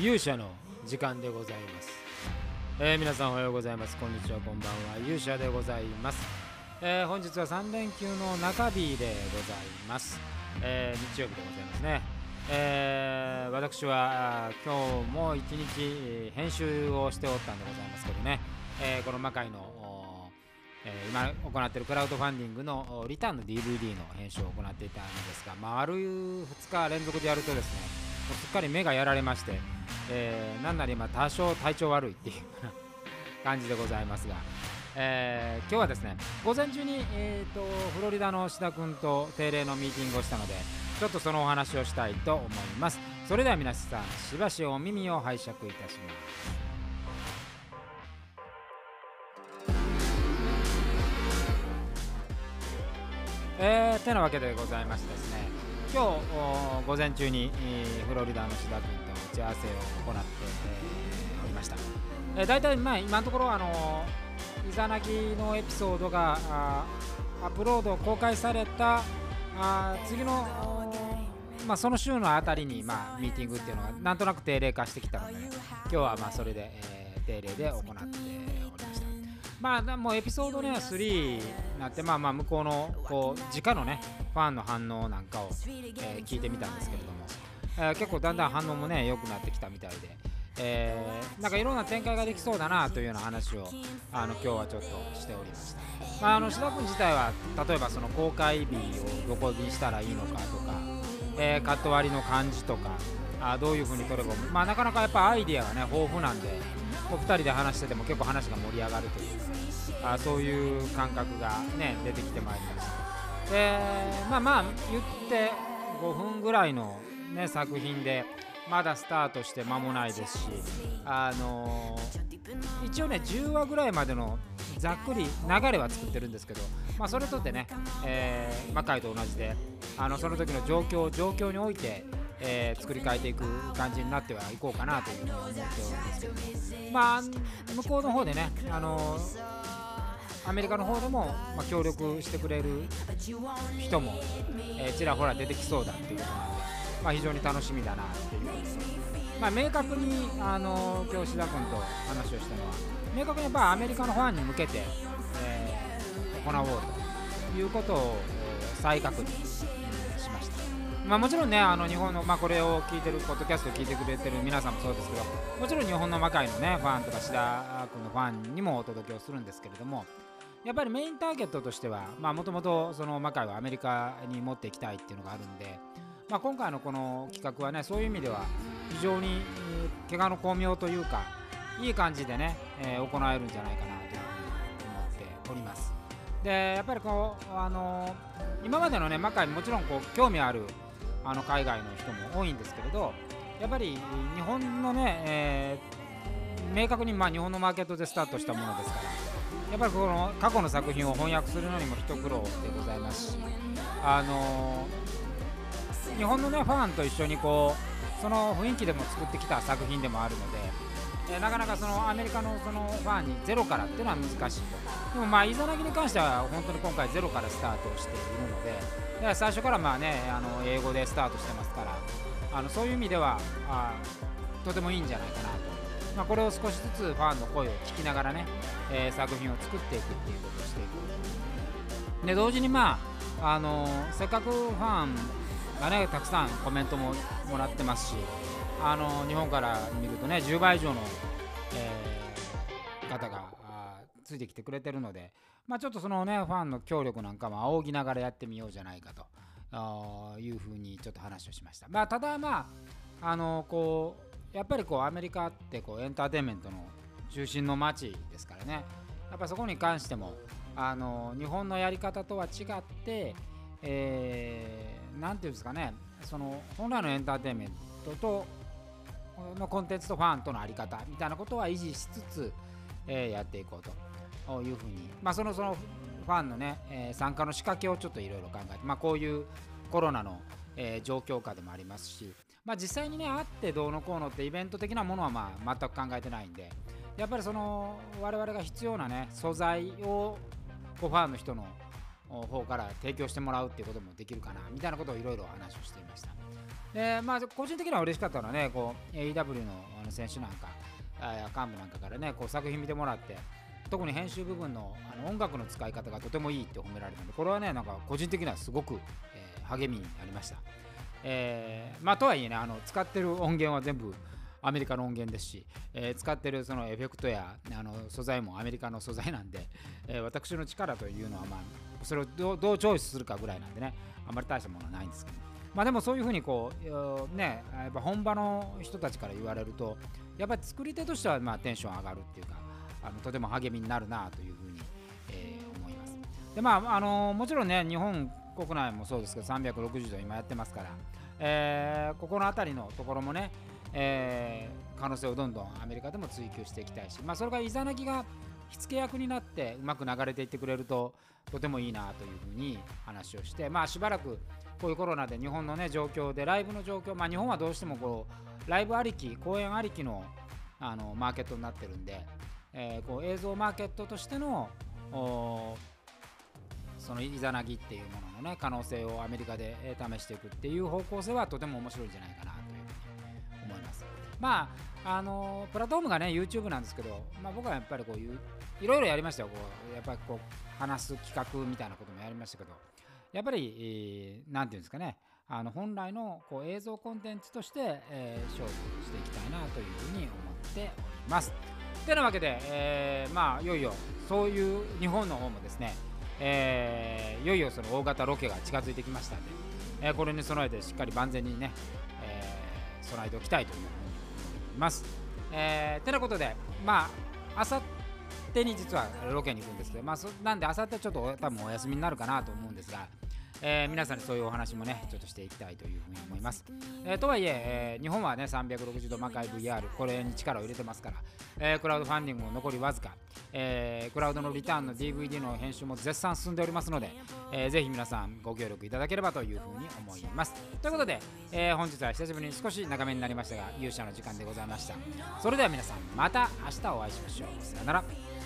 勇者の時間でございます、えー皆さんおはようございます。こんにちはこんばんは。勇者でございます、えー本日は3連休の中日でございます、えー日曜日でございますね。えー私は今日も一日編集をしておったんでございますけどね、えーこの魔界のおーえー今行っているクラウドファンディングのリターンの DVD の編集を行っていたんですが、まあ、丸2日連続でやるとですねすっかり目がやられまして、えーなんなら今多少体調悪いっていう感じでございますが、えー今日はですね午前中に、えー、とフロリダの志田君と定例のミーティングをしたのでちょっとそのお話をしたいと思います。それでは皆さんしばしお耳を拝借いたします。えー、てなわけでございましてですね今日午前中に、フロリダの志田君と打ち合わせを行って、おりました、えー、大体、まあ、今のところあのイザナギのエピソードがアップロード公開されたあ次の、まあ、その週のあたりに、まあ、ミーティングっていうのがなんとなく定例化してきたので、今日はまあそれで、えー定例で行ってまあ、もうエピソードね3になって、まあまあ向こうのこう直のね、ファンの反応なんかを、えー聞いてみたんですけれども、えー結構だんだん反応もね、良くなってきたみたいで、えーなんかいろんな展開ができそうだなというような話をあの今日はちょっとしておりました。まあ、あの志田君自体は、例えばその公開日をどこにしたらいいのかとか、えカット割りの感じとか、あどういう風に取れば、まあ、なかなかやっぱアイディアがね豊富なんで、こう2人で話してても結構話が盛り上がるというか、あそういう感覚がね出てきてまいりました。で、まあまあ言って5分ぐらいの、ね、作品で、まだスタートして間もないですし、あのー一応ね10話ぐらいまでのざっくり流れは作ってるんですけど、まあ、それとってね、えー魔界と同じであのその時の状況状況において、えー作り変えていく感じになってはいこうかなというふうに思っておるんですけど。まあ向こうの方でねあのアメリカの方でも、まあ、協力してくれる人も、えーちらほら出てきそうだっていうことなんで、まあ、非常に楽しみだなっていうまあ、明確にあの今日志田君と話をしたのは明確にやっぱアメリカのファンに向けて、えー行おうということを再確認、まあ、もちろんねあの日本の、まあ、これを聞いてるポッドキャストを聞いてくれてる皆さんもそうですけどもちろん日本の魔界のねファンとか志田君のファンにもお届けをするんですけれどもやっぱりメインターゲットとしてはもともとその魔界をアメリカに持っていきたいっていうのがあるんで、まあ、今回のこの企画はねそういう意味では非常に怪我の巧妙というかいい感じでね、えー行えるんじゃないかなというふうに思っております。でやっぱりこうあのー今までのね魔界もちろんこう興味あるあの海外の人も多いんですけれどやっぱり日本のね、えー明確にまあ日本のマーケットでスタートしたものですからやっぱりこの過去の作品を翻訳するのにも一苦労でございますしあのー日本のねファンと一緒にこうその雰囲気でも作ってきた作品でもあるので、えなかなかそのアメリカのそのファンにゼロからっていうのは難しいと。でもまあイザナギに関しては本当に今回ゼロからスタートしているのでで最初からまあねあの英語でスタートしてますからあのそういう意味ではあとてもいいんじゃないかなと、まあ、これを少しずつファンの声を聞きながらね、えー作品を作っていくっていうことをしていく。で同時にまああのせっかくファンがねたくさんコメントももらってますしあの日本から見るとね10倍以上の、えー方がついてきてくれてるので、まあ、ちょっとそのねファンの協力なんかも仰ぎながらやってみようじゃないかというふうにちょっと話をしました。まあ、ただまああのこうやっぱりこうアメリカってこうエンターテインメントの中心の街ですからねやっぱそこに関してもあの日本のやり方とは違って、えーなんていうんですかねその本来のエンターテインメントとのコンテンツとファンとのあり方みたいなことは維持しつつ、えーやっていこうというふうに、まあ、そのそのファンのね、えー参加の仕掛けをちょっといろいろ考えて、まあ、こういうコロナの、えー状況下でもありますし、まあ、実際にね会ってどうのこうのってイベント的なものはまあ全く考えてないんでやっぱりその我々が必要なね素材をこうファンの人の方から提供してもらうっていうこともできるかなみたいなことをいろいろ話をしていました。でまあ個人的には嬉しかったのはねこう AEW のあの選手なんか幹部なんかからねこう作品見てもらって特に編集部分のあの音楽の使い方がとてもいいって褒められたのでこれはねなんか個人的にはすごく、えー、励みになりました、えー、まあとはいえねあの使ってる音源は全部アメリカの音源ですし、えー、使ってるそのエフェクトやあの素材もアメリカの素材なんで、えー、私の力というのは、まあ、それをどうチョイスするかぐらいなんでねあまり大したものはないんですけど、まあ、でもそういうふうにこうねやっぱ本場の人たちから言われるとやっぱり作り手としてはまあテンション上がるっていうかあのとても励みになるなというふうに、えー、思います。でまああのもちろんね日本国内もそうですけど360度今やってますから、えー、ここの辺りのところもねえー、可能性をどんどんアメリカでも追求していきたいし、まあ、それがイザナギが火付け役になってうまく流れていってくれるととてもいいなというふうに話をして、まあ、しばらくこういうコロナで日本の、ね、状況でライブの状況、まあ、日本はどうしてもこうライブありき公演ありきのあのマーケットになってるんで、えー、こう映像マーケットとしてのそのイザナギっていうものの、ね、可能性をアメリカで試していくっていう方向性はとても面白いんじゃないかなまああのプラットフォームがね YouTube なんですけど、まあ、僕はやっぱりこういういろいろやりましたよ。こうやっぱりこう話す企画みたいなこともやりましたけど。やっぱり何、えー、て言うんですかね。あの本来のこう映像コンテンツとして、えー、勝負していきたいなというふうに思っております。てなわけで、えー、まあいよいよそういう日本の方もですね、えー、いよいよその大型ロケが近づいてきましたんで、えー、これに備えてしっかり万全にね、えー、備えておきたいというふうに思います。えー、てなことで、まあ、あさってに実はロケに行くんですけど、まあ、なんであさってちょっと多分お休みになるかなと思うんですが、えー、皆さんにそういうお話もね、ちょっとしていきたいというふうに思います。えー、とはいええー、日本はね、360度魔界 VR、これに力を入れてますから、えクラウドファンディングも残りわずか、えクラウドのリターンの DVD の編集も絶賛進んでおりますので、えー、ぜひ皆さんご協力いただければというふうに思います。ということで、え本日は久しぶりに少し長めになりましたが、勇者の時間でございました。それでは皆さん、また明日お会いしましょう。さよなら。